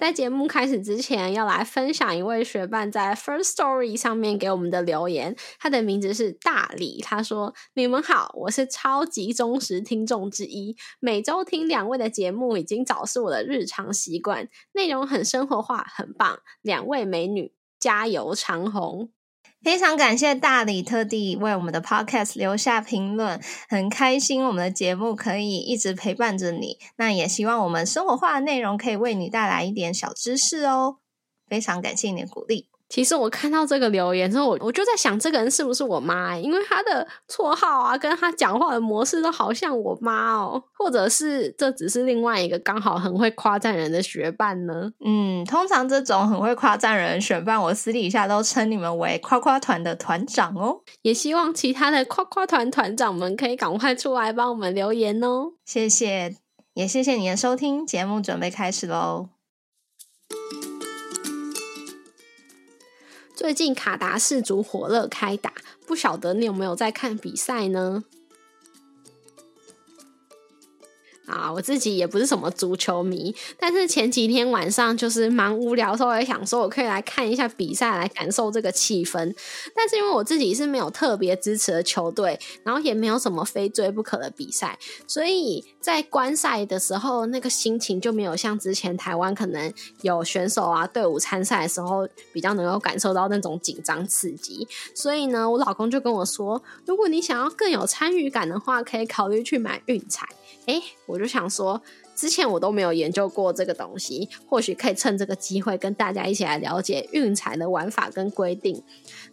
在节目开始之前，要来分享一位学伴在 First Story 上面给我们的留言。他的名字是大理，他说：“你们好，我是超级忠实听众之一，每周听两位的节目已经早是我的日常习惯，内容很生活化，很棒。两位美女，加油长虹！”非常感谢大理特地为我们的 Podcast 留下评论，很开心我们的节目可以一直陪伴着你。那也希望我们生活化的内容可以为你带来一点小知识哦。非常感谢你的鼓励。其实我看到这个留言之后，我我就在想，这个人是不是我妈？因为他的绰号啊，跟他讲话的模式都好像我妈哦。或者是这只是另外一个刚好很会夸赞人的学伴呢？嗯，通常这种很会夸赞人的学伴，我私底下都称你们为夸夸团的团长哦。也希望其他的夸夸团团长们可以赶快出来帮我们留言哦。谢谢，也谢谢你的收听，节目准备开始喽。最近卡达氏族火热开打，不晓得你有没有在看比赛呢？啊，我自己也不是什么足球迷，但是前几天晚上就是蛮无聊的时候，也想说我可以来看一下比赛，来感受这个气氛。但是因为我自己是没有特别支持的球队，然后也没有什么非追不可的比赛，所以在观赛的时候，那个心情就没有像之前台湾可能有选手啊队伍参赛的时候比较能够感受到那种紧张刺激。所以呢，我老公就跟我说，如果你想要更有参与感的话，可以考虑去买运彩。哎，我我就想说，之前我都没有研究过这个东西，或许可以趁这个机会跟大家一起来了解运彩的玩法跟规定。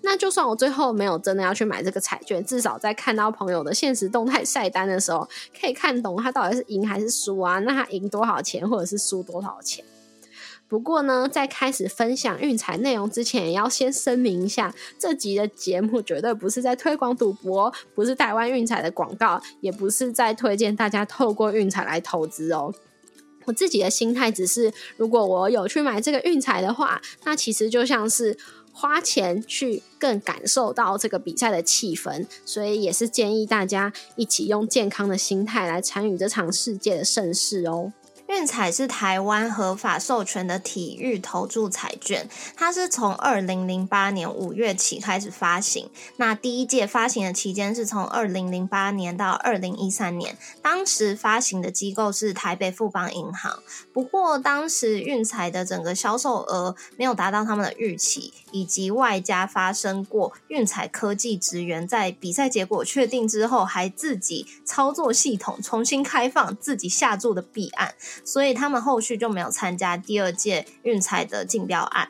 那就算我最后没有真的要去买这个彩券，至少在看到朋友的现实动态晒单的时候，可以看懂他到底是赢还是输啊？那他赢多少钱，或者是输多少钱？不过呢，在开始分享运彩内容之前，也要先声明一下，这集的节目绝对不是在推广赌博，不是台湾运彩的广告，也不是在推荐大家透过运彩来投资哦。我自己的心态只是，如果我有去买这个运彩的话，那其实就像是花钱去更感受到这个比赛的气氛，所以也是建议大家一起用健康的心态来参与这场世界的盛事哦。运彩是台湾合法授权的体育投注彩券，它是从二零零八年五月起开始发行。那第一届发行的期间是从二零零八年到二零一三年，当时发行的机构是台北富邦银行。不过当时运彩的整个销售额没有达到他们的预期，以及外加发生过运彩科技职员在比赛结果确定之后，还自己操作系统重新开放自己下注的弊案。所以他们后续就没有参加第二届运彩的竞标案。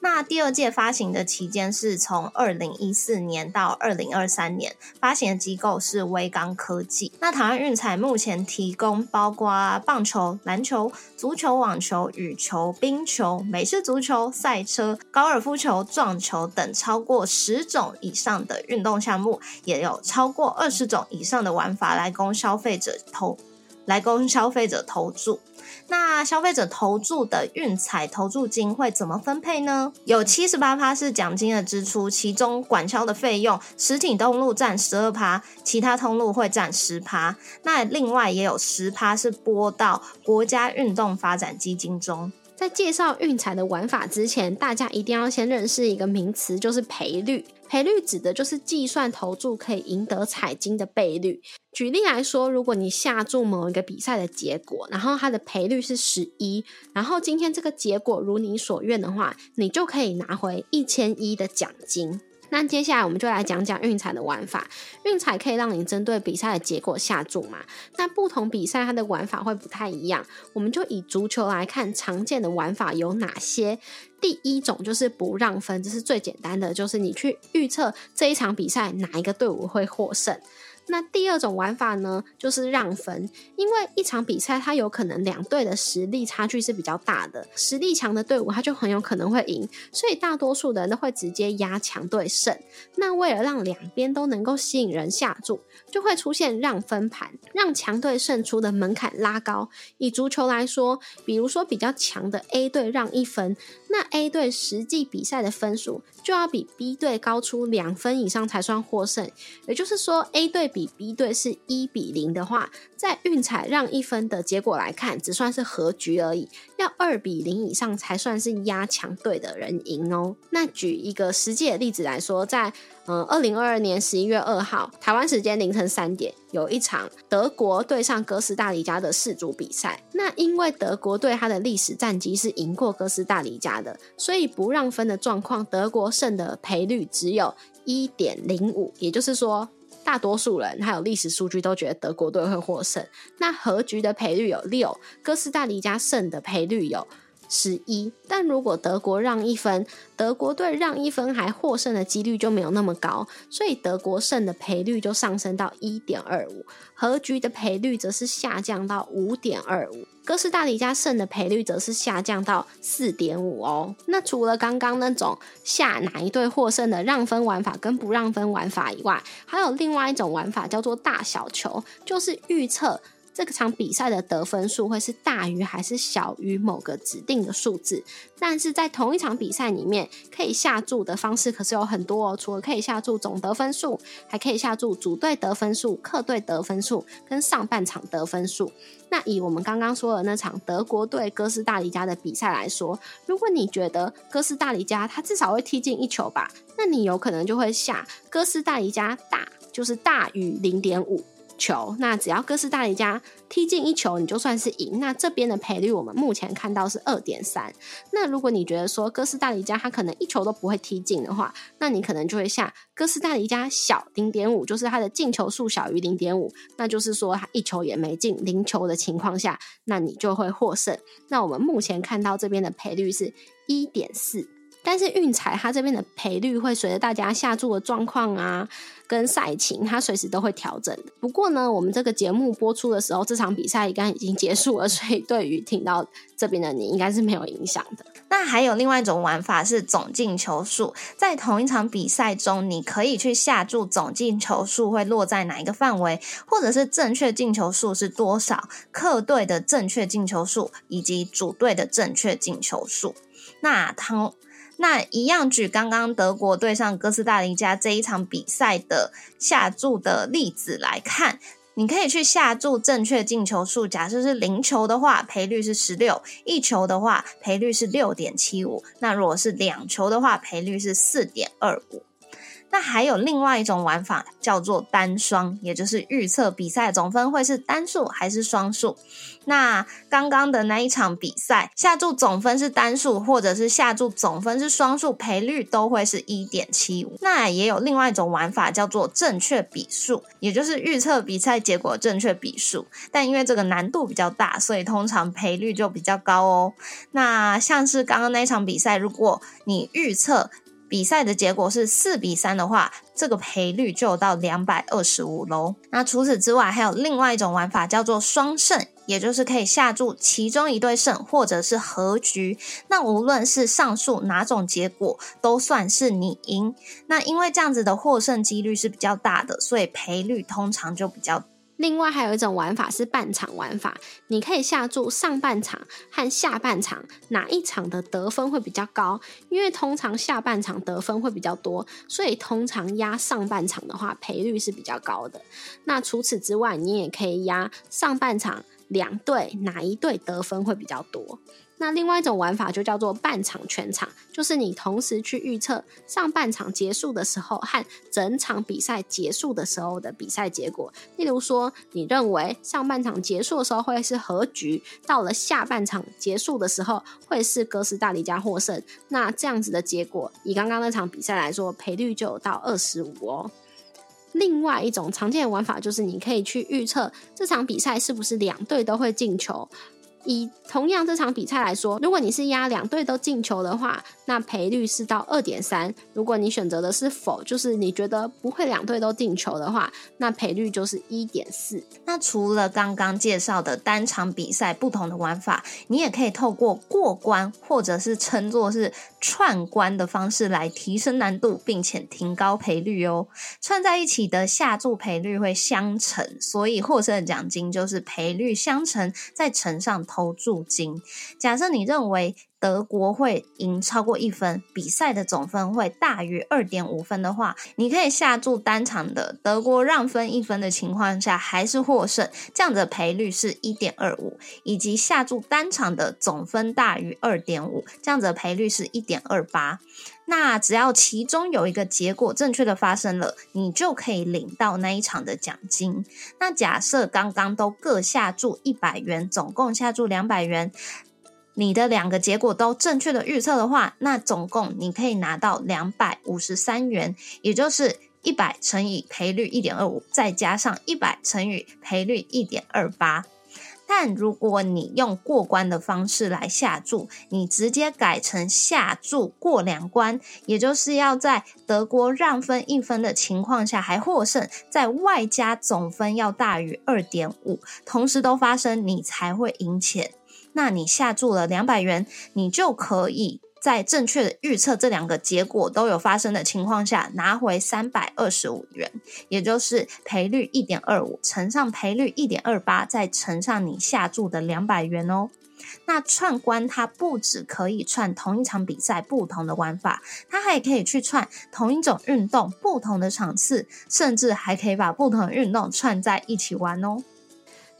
那第二届发行的期间是从二零一四年到二零二三年，发行的机构是威刚科技。那台湾运彩目前提供包括棒球、篮球、足球、网球、羽球、冰球、美式足球、赛车、高尔夫球、撞球等超过十种以上的运动项目，也有超过二十种以上的玩法来供消费者投。来供消费者投注，那消费者投注的运彩投注金会怎么分配呢？有七十八趴是奖金的支出，其中管销的费用，实体通路占十二趴，其他通路会占十趴。那另外也有十趴是拨到国家运动发展基金中。在介绍运彩的玩法之前，大家一定要先认识一个名词，就是赔率。赔率指的就是计算投注可以赢得彩金的倍率。举例来说，如果你下注某一个比赛的结果，然后它的赔率是十一，然后今天这个结果如你所愿的话，你就可以拿回一千一的奖金。那接下来我们就来讲讲运彩的玩法。运彩可以让你针对比赛的结果下注嘛？那不同比赛它的玩法会不太一样。我们就以足球来看，常见的玩法有哪些？第一种就是不让分，这是最简单的，就是你去预测这一场比赛哪一个队伍会获胜。那第二种玩法呢，就是让分，因为一场比赛它有可能两队的实力差距是比较大的，实力强的队伍它就很有可能会赢，所以大多数人都会直接压强队胜。那为了让两边都能够吸引人下注，就会出现让分盘，让强队胜出的门槛拉高。以足球来说，比如说比较强的 A 队让一分，那 A 队实际比赛的分数就要比 B 队高出两分以上才算获胜。也就是说，A 队比 B 队是一比零的话，在运彩让一分的结果来看，只算是和局而已。要二比零以上才算是压强队的人赢哦。那举一个实际的例子来说，在嗯二零二二年十一月二号台湾时间凌晨三点，有一场德国对上哥斯达黎加的世足比赛。那因为德国队它的历史战绩是赢过哥斯达黎加的，所以不让分的状况，德国胜的赔率只有一点零五，也就是说。大多数人还有历史数据都觉得德国队会获胜。那和局的赔率有六，哥斯达黎加胜的赔率有十一。但如果德国让一分，德国队让一分还获胜的几率就没有那么高，所以德国胜的赔率就上升到一点二五，和局的赔率则是下降到五点二五。哥斯达黎加胜的赔率则是下降到四点五哦。那除了刚刚那种下哪一队获胜的让分玩法跟不让分玩法以外，还有另外一种玩法叫做大小球，就是预测。这场比赛的得分数会是大于还是小于某个指定的数字？但是在同一场比赛里面，可以下注的方式可是有很多哦。除了可以下注总得分数，还可以下注主队得分数、客队得分数跟上半场得分数。那以我们刚刚说的那场德国队哥斯达黎加的比赛来说，如果你觉得哥斯达黎加他至少会踢进一球吧，那你有可能就会下哥斯达黎加大，就是大于零点五。球，那只要哥斯达黎加踢进一球，你就算是赢。那这边的赔率我们目前看到是二点三。那如果你觉得说哥斯达黎加他可能一球都不会踢进的话，那你可能就会下哥斯达黎加小零点五，就是他的进球数小于零点五，那就是说他一球也没进，零球的情况下，那你就会获胜。那我们目前看到这边的赔率是一点四。但是运彩它这边的赔率会随着大家下注的状况啊，跟赛情，它随时都会调整的。不过呢，我们这个节目播出的时候，这场比赛应该已经结束了，所以对于听到这边的你，应该是没有影响的。那还有另外一种玩法是总进球数，在同一场比赛中，你可以去下注总进球数会落在哪一个范围，或者是正确进球数是多少，客队的正确进球数以及主队的正确进球数。那同那一样举刚刚德国对上哥斯达黎加这一场比赛的下注的例子来看，你可以去下注正确进球数，假设是零球的话，赔率是十六；一球的话，赔率是六点七五。那如果是两球的话，赔率是四点二五。那还有另外一种玩法叫做单双，也就是预测比赛总分会是单数还是双数。那刚刚的那一场比赛，下注总分是单数，或者是下注总分是双数，赔率都会是一点七五。那也有另外一种玩法叫做正确比数，也就是预测比赛结果正确比数。但因为这个难度比较大，所以通常赔率就比较高哦。那像是刚刚那一场比赛，如果你预测。比赛的结果是四比三的话，这个赔率就到两百二十五喽。那除此之外，还有另外一种玩法叫做双胜，也就是可以下注其中一对胜，或者是和局。那无论是上述哪种结果，都算是你赢。那因为这样子的获胜几率是比较大的，所以赔率通常就比较。另外还有一种玩法是半场玩法，你可以下注上半场和下半场哪一场的得分会比较高，因为通常下半场得分会比较多，所以通常压上半场的话赔率是比较高的。那除此之外，你也可以压上半场两队哪一队得分会比较多。那另外一种玩法就叫做半场全场，就是你同时去预测上半场结束的时候和整场比赛结束的时候的比赛结果。例如说，你认为上半场结束的时候会是和局，到了下半场结束的时候会是哥斯达黎加获胜。那这样子的结果，以刚刚那场比赛来说，赔率就有到二十五哦。另外一种常见的玩法就是，你可以去预测这场比赛是不是两队都会进球。以同样这场比赛来说，如果你是压两队都进球的话，那赔率是到二点三；如果你选择的是否，就是你觉得不会两队都进球的话，那赔率就是一点四。那除了刚刚介绍的单场比赛不同的玩法，你也可以透过过关或者是称作是串关的方式来提升难度，并且提高赔率哦。串在一起的下注赔率会相乘，所以获胜的奖金就是赔率相乘再乘上。投注金，假设你认为德国会赢超过一分，比赛的总分会大于二点五分的话，你可以下注单场的德国让分一分的情况下还是获胜，这样的赔率是一点二五，以及下注单场的总分大于二点五，这样的赔率是一点二八。那只要其中有一个结果正确的发生了，你就可以领到那一场的奖金。那假设刚刚都各下注一百元，总共下注两百元，你的两个结果都正确的预测的话，那总共你可以拿到两百五十三元，也就是一百乘以赔率一点二五，再加上一百乘以赔率一点二八。但如果你用过关的方式来下注，你直接改成下注过两关，也就是要在德国让分一分的情况下还获胜，在外加总分要大于二点五，同时都发生，你才会赢钱。那你下注了两百元，你就可以。在正确的预测这两个结果都有发生的情况下，拿回三百二十五元，也就是赔率一点二五乘上赔率一点二八，再乘上你下注的两百元哦。那串关它不只可以串同一场比赛不同的玩法，它还可以去串同一种运动不同的场次，甚至还可以把不同的运动串在一起玩哦。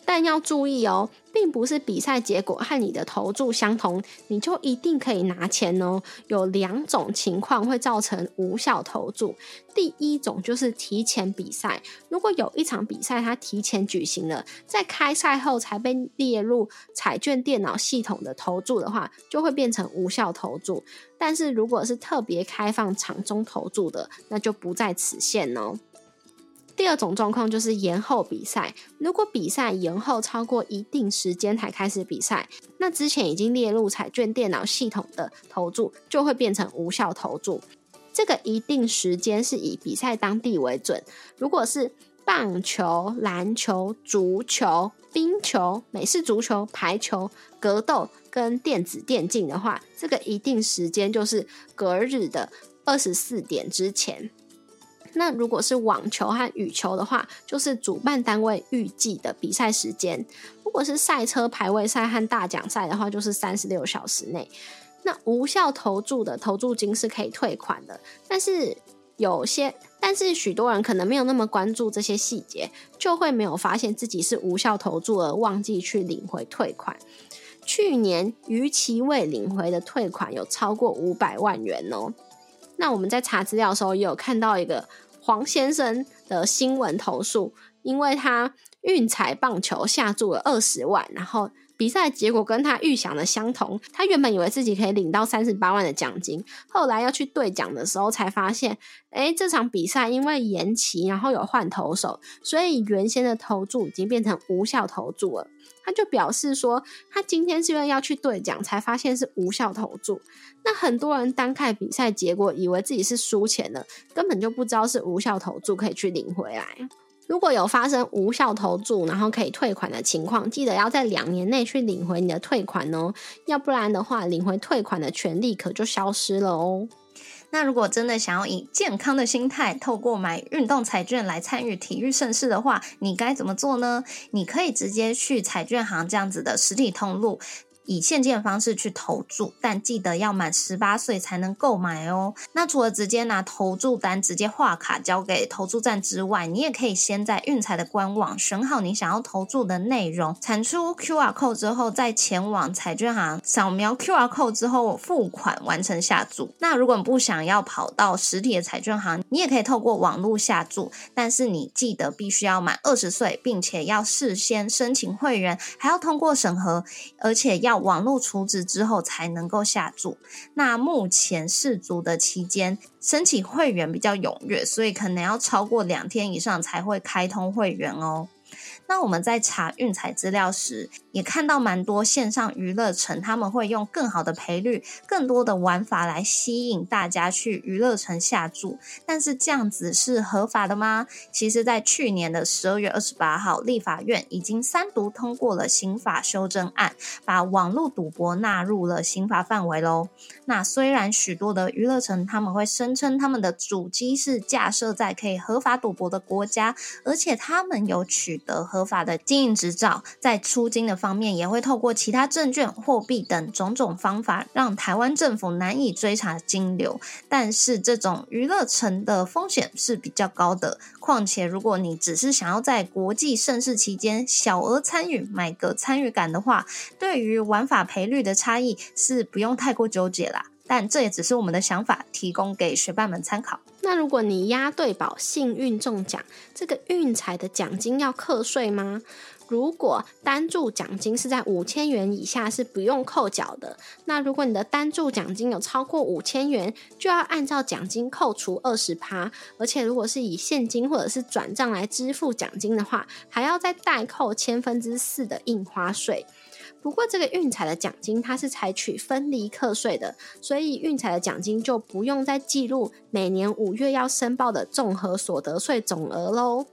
但要注意哦，并不是比赛结果和你的投注相同，你就一定可以拿钱哦。有两种情况会造成无效投注。第一种就是提前比赛，如果有一场比赛它提前举行了，在开赛后才被列入彩券电脑系统的投注的话，就会变成无效投注。但是如果是特别开放场中投注的，那就不在此限哦。第二种状况就是延后比赛。如果比赛延后超过一定时间才开始比赛，那之前已经列入彩券电脑系统的投注就会变成无效投注。这个一定时间是以比赛当地为准。如果是棒球、篮球、足球、冰球、美式足球、排球、格斗跟电子电竞的话，这个一定时间就是隔日的二十四点之前。那如果是网球和羽球的话，就是主办单位预计的比赛时间；如果是赛车排位赛和大奖赛的话，就是三十六小时内。那无效投注的投注金是可以退款的，但是有些，但是许多人可能没有那么关注这些细节，就会没有发现自己是无效投注而忘记去领回退款。去年逾期未领回的退款有超过五百万元哦。那我们在查资料的时候也有看到一个。黄先生的新闻投诉，因为他运彩棒球下注了二十万，然后比赛结果跟他预想的相同。他原本以为自己可以领到三十八万的奖金，后来要去兑奖的时候才发现，哎，这场比赛因为延期，然后有换投手，所以原先的投注已经变成无效投注了。他就表示说，他今天是因为要去兑奖，才发现是无效投注。那很多人单看比赛结果，以为自己是输钱了，根本就不知道是无效投注可以去领回来。如果有发生无效投注，然后可以退款的情况，记得要在两年内去领回你的退款哦，要不然的话，领回退款的权利可就消失了哦。那如果真的想要以健康的心态，透过买运动彩券来参与体育盛事的话，你该怎么做呢？你可以直接去彩券行这样子的实体通路。以现金的方式去投注，但记得要满十八岁才能购买哦。那除了直接拿投注单直接画卡交给投注站之外，你也可以先在运彩的官网选好你想要投注的内容，产出 QR code 之后，再前往彩券行扫描 QR code 之后付款完成下注。那如果你不想要跑到实体的彩券行，你也可以透过网络下注，但是你记得必须要满二十岁，并且要事先申请会员，还要通过审核，而且要。网络储值之后才能够下注。那目前试足的期间，申请会员比较踊跃，所以可能要超过两天以上才会开通会员哦。那我们在查运彩资料时，也看到蛮多线上娱乐城，他们会用更好的赔率、更多的玩法来吸引大家去娱乐城下注。但是这样子是合法的吗？其实，在去年的十二月二十八号，立法院已经三读通过了刑法修正案，把网络赌博纳入了刑法范围喽。那虽然许多的娱乐城他们会声称他们的主机是架设在可以合法赌博的国家，而且他们有取得合法的经营执照，在出金的方面也会透过其他证券、货币等种种方法，让台湾政府难以追查金流。但是这种娱乐城的风险是比较高的，况且如果你只是想要在国际盛事期间小额参与，买个参与感的话，对于玩法赔率的差异是不用太过纠结啦。但这也只是我们的想法，提供给学伴们参考。那如果你押对宝幸运中奖，这个运彩的奖金要课税吗？如果单注奖金是在五千元以下，是不用扣缴的。那如果你的单注奖金有超过五千元，就要按照奖金扣除二十趴。而且如果是以现金或者是转账来支付奖金的话，还要再代扣千分之四的印花税。不过，这个运彩的奖金它是采取分离课税的，所以运彩的奖金就不用再记录每年五月要申报的综合所得税总额喽。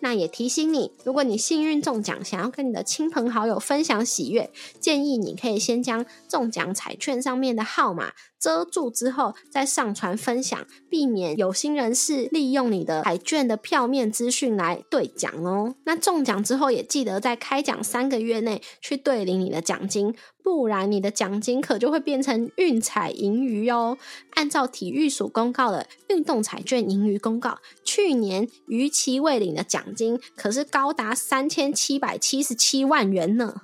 那也提醒你，如果你幸运中奖，想要跟你的亲朋好友分享喜悦，建议你可以先将中奖彩券上面的号码。遮住之后再上传分享，避免有心人士利用你的彩券的票面资讯来兑奖哦。那中奖之后也记得在开奖三个月内去兑领你的奖金，不然你的奖金可就会变成运彩盈余哦。按照体育署公告的运动彩券盈余公告，去年逾期未领的奖金可是高达三千七百七十七万元呢。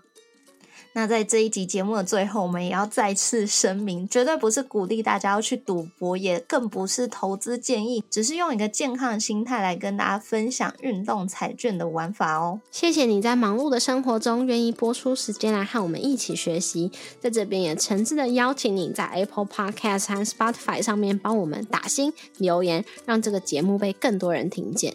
那在这一集节目的最后，我们也要再次声明，绝对不是鼓励大家要去赌博，也更不是投资建议，只是用一个健康的心态来跟大家分享运动彩券的玩法哦。谢谢你在忙碌的生活中愿意播出时间来和我们一起学习，在这边也诚挚的邀请你在 Apple Podcast 和 Spotify 上面帮我们打星留言，让这个节目被更多人听见。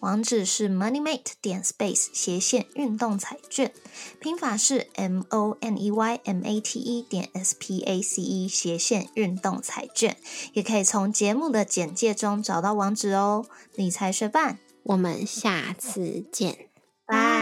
网址是 moneymate 点 space 斜线运动彩券，拼法是 m o n e y m a t e 点 s p a c e 斜线运动彩券，也可以从节目的简介中找到网址哦。理财学伴，我们下次见，拜。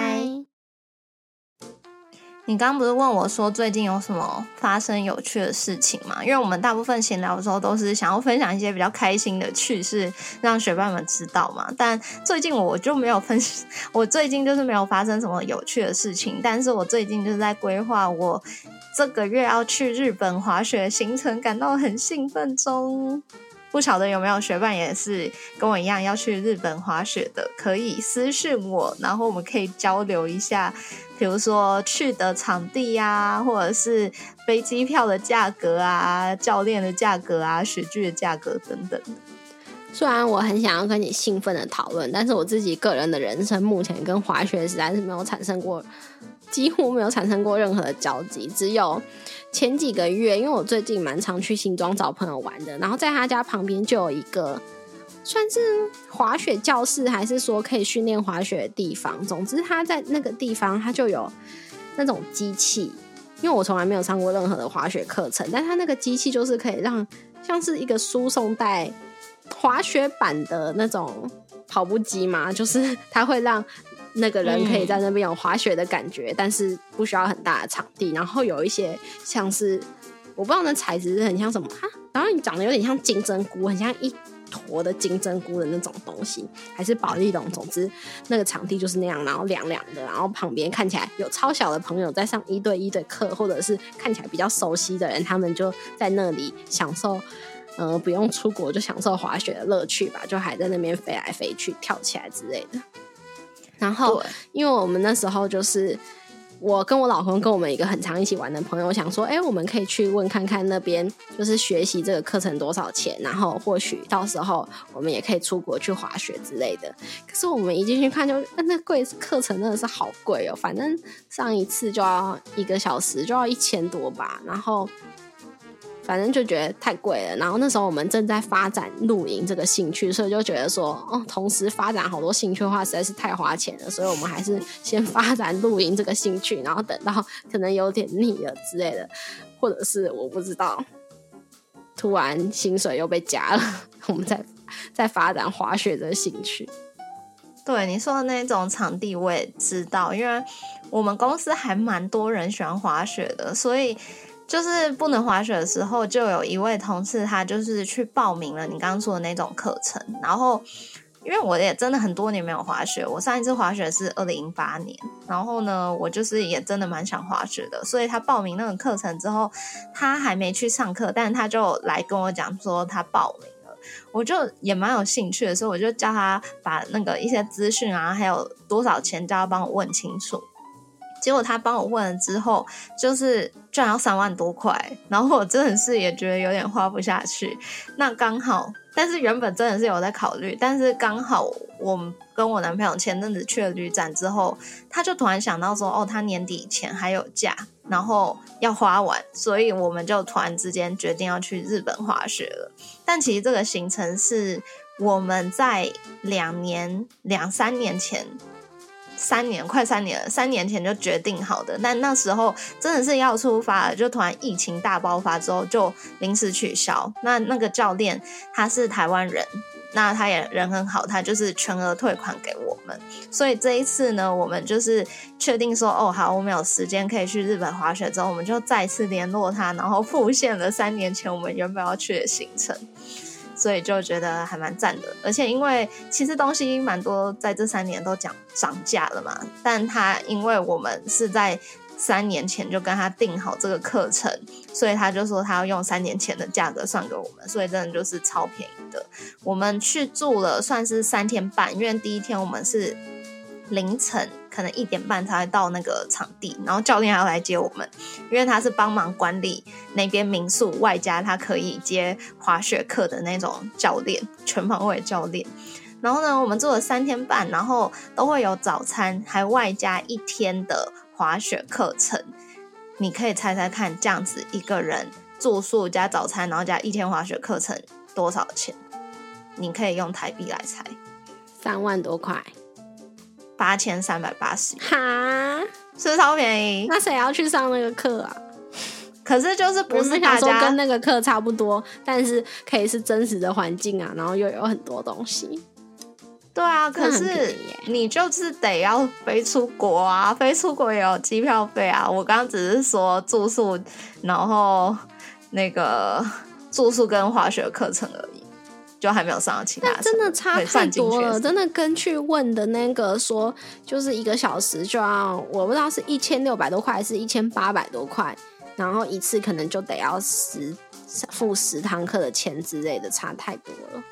你刚刚不是问我说最近有什么发生有趣的事情吗？因为我们大部分闲聊的时候都是想要分享一些比较开心的趣事，让学伴们知道嘛。但最近我就没有分，我最近就是没有发生什么有趣的事情。但是我最近就是在规划我这个月要去日本滑雪行程，感到很兴奋中。不晓得有没有学伴也是跟我一样要去日本滑雪的，可以私信我，然后我们可以交流一下。比如说去的场地呀，或者是飞机票的价格啊，教练的价格啊，雪具的价格等等。虽然我很想要跟你兴奋的讨论，但是我自己个人的人生目前跟滑雪实在是没有产生过，几乎没有产生过任何的交集。只有前几个月，因为我最近蛮常去新庄找朋友玩的，然后在他家旁边就有一个。算是滑雪教室，还是说可以训练滑雪的地方？总之，他在那个地方，他就有那种机器。因为我从来没有上过任何的滑雪课程，但他那个机器就是可以让像是一个输送带滑雪板的那种跑步机嘛，就是它会让那个人可以在那边有滑雪的感觉，但是不需要很大的场地。然后有一些像是我不知道那材质是很像什么，哈，然后你长得有点像金针菇，很像一。坨的金针菇的那种东西，还是宝丽龙。总之，那个场地就是那样，然后凉凉的，然后旁边看起来有超小的朋友在上一对一的课，或者是看起来比较熟悉的人，他们就在那里享受，呃，不用出国就享受滑雪的乐趣吧，就还在那边飞来飞去、跳起来之类的。然后，因为我们那时候就是我跟我老公跟我们一个很常一起玩的朋友想说，哎，我们可以去问看看那边就是学习这个课程多少钱，然后或许到时候我们也可以出国去滑雪之类的。可是我们一进去看，就那贵课程真的是好贵哦，反正上一次就要一个小时就要一千多吧，然后。反正就觉得太贵了，然后那时候我们正在发展露营这个兴趣，所以就觉得说，哦，同时发展好多兴趣的话，实在是太花钱了，所以我们还是先发展露营这个兴趣，然后等到可能有点腻了之类的，或者是我不知道，突然薪水又被加了，我们再再发展滑雪的兴趣。对你说的那种场地，我也知道，因为我们公司还蛮多人喜欢滑雪的，所以。就是不能滑雪的时候，就有一位同事，他就是去报名了你刚刚说的那种课程。然后，因为我也真的很多年没有滑雪，我上一次滑雪是二零零八年。然后呢，我就是也真的蛮想滑雪的，所以他报名那个课程之后，他还没去上课，但他就来跟我讲说他报名了，我就也蛮有兴趣的，所以我就叫他把那个一些资讯啊，还有多少钱，叫他帮我问清楚。结果他帮我问了之后，就是居然要三万多块，然后我真的是也觉得有点花不下去。那刚好，但是原本真的是有在考虑，但是刚好我跟我男朋友前阵子去了旅展之后，他就突然想到说，哦，他年底前还有假，然后要花完，所以我们就突然之间决定要去日本滑雪了。但其实这个行程是我们在两年、两三年前。三年，快三年了。三年前就决定好的，但那时候真的是要出发了，就突然疫情大爆发之后就临时取消。那那个教练他是台湾人，那他也人很好，他就是全额退款给我们。所以这一次呢，我们就是确定说，哦，好，我们有时间可以去日本滑雪之后，我们就再次联络他，然后复现了三年前我们原本要去的行程。所以就觉得还蛮赞的，而且因为其实东西蛮多，在这三年都涨涨价了嘛。但他因为我们是在三年前就跟他定好这个课程，所以他就说他要用三年前的价格算给我们，所以真的就是超便宜的。我们去住了算是三天半，因为第一天我们是凌晨。可能一点半才会到那个场地，然后教练还要来接我们，因为他是帮忙管理那边民宿，外加他可以接滑雪课的那种教练，全方位教练。然后呢，我们住了三天半，然后都会有早餐，还外加一天的滑雪课程。你可以猜猜看，这样子一个人住宿加早餐，然后加一天滑雪课程多少钱？你可以用台币来猜，三万多块。八千三百八十，哈，是不是超便宜？那谁要去上那个课啊？可是就是不是大家跟那个课差不多，但是可以是真实的环境啊，然后又有很多东西。对啊，可是你就是得要飞出国啊，飞出国也有机票费啊。我刚刚只是说住宿，然后那个住宿跟滑雪课程而已。就还没有上到其他，真的差太多了。真的跟去问的那个说，就是一个小时就要，我不知道是一千六百多块，还是一千八百多块，然后一次可能就得要十付十堂课的钱之类的，差太多了。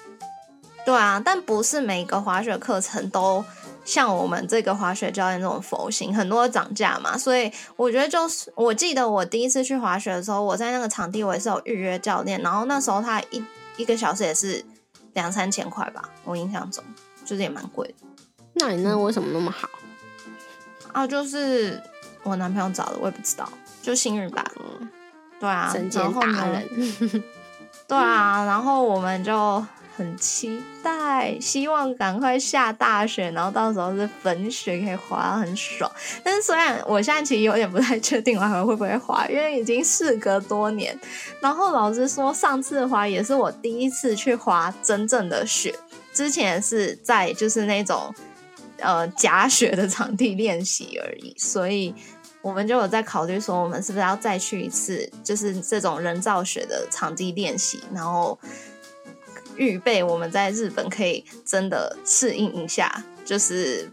对啊，但不是每个滑雪课程都像我们这个滑雪教练这种佛心，很多涨价嘛。所以我觉得就是，我记得我第一次去滑雪的时候，我在那个场地我也是有预约教练，然后那时候他一一个小时也是。两三千块吧，我印象中就是也蛮贵的。那你那为什么那么好？啊，就是我男朋友找的，我也不知道，就幸运吧。对啊，然后呢？对啊，然后我们就。很期待，希望赶快下大雪，然后到时候是粉雪可以滑很爽。但是虽然我现在其实有点不太确定我还会不会滑，因为已经事隔多年。然后老师说，上次滑也是我第一次去滑真正的雪，之前是在就是那种呃假雪的场地练习而已。所以我们就有在考虑说，我们是不是要再去一次，就是这种人造雪的场地练习，然后。预备，我们在日本可以真的适应一下，就是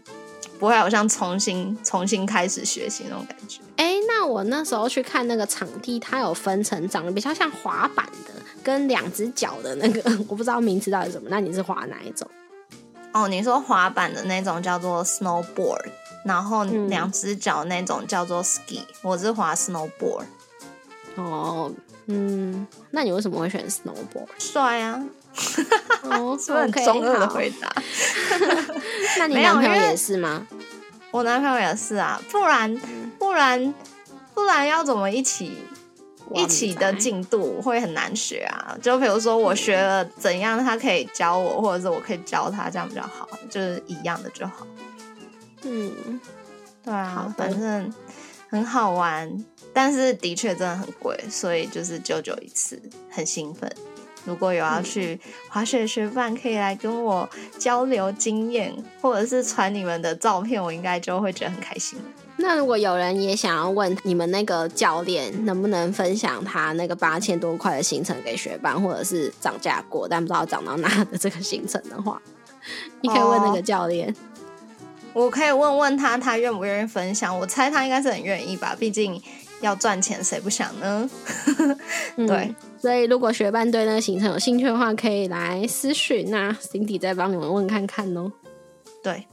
不会好像重新重新开始学习那种感觉。哎，那我那时候去看那个场地，它有分成长得比较像滑板的，跟两只脚的那个，我不知道名字到底什么。那你是滑哪一种？哦，你说滑板的那种叫做 snowboard，然后两只脚那种叫做 ski，我是滑 snowboard。哦，嗯，那你为什么会选 snowboard？帅啊！哦，是不是很中二的回答？那你男朋友也是吗？我男朋友也是啊，不然不然不然要怎么一起一起的进度会很难学啊？就比如说我学了怎样，他可以教我，或者是我可以教他，这样比较好，就是一样的就好。嗯，对啊，反正很好玩，但是的确真的很贵，所以就是久久一次，很兴奋。如果有要去滑雪学伴，可以来跟我交流经验，或者是传你们的照片，我应该就会觉得很开心。那如果有人也想要问你们那个教练能不能分享他那个八千多块的行程给学伴，或者是涨价过但不知道涨到哪的这个行程的话，你可以问那个教练。我可以问问他，他愿不愿意分享？我猜他应该是很愿意吧，毕竟要赚钱，谁不想呢？嗯对，所以如果学伴对那个行程有兴趣的话，可以来私讯，那 Cindy 再帮你们问看看哦。对，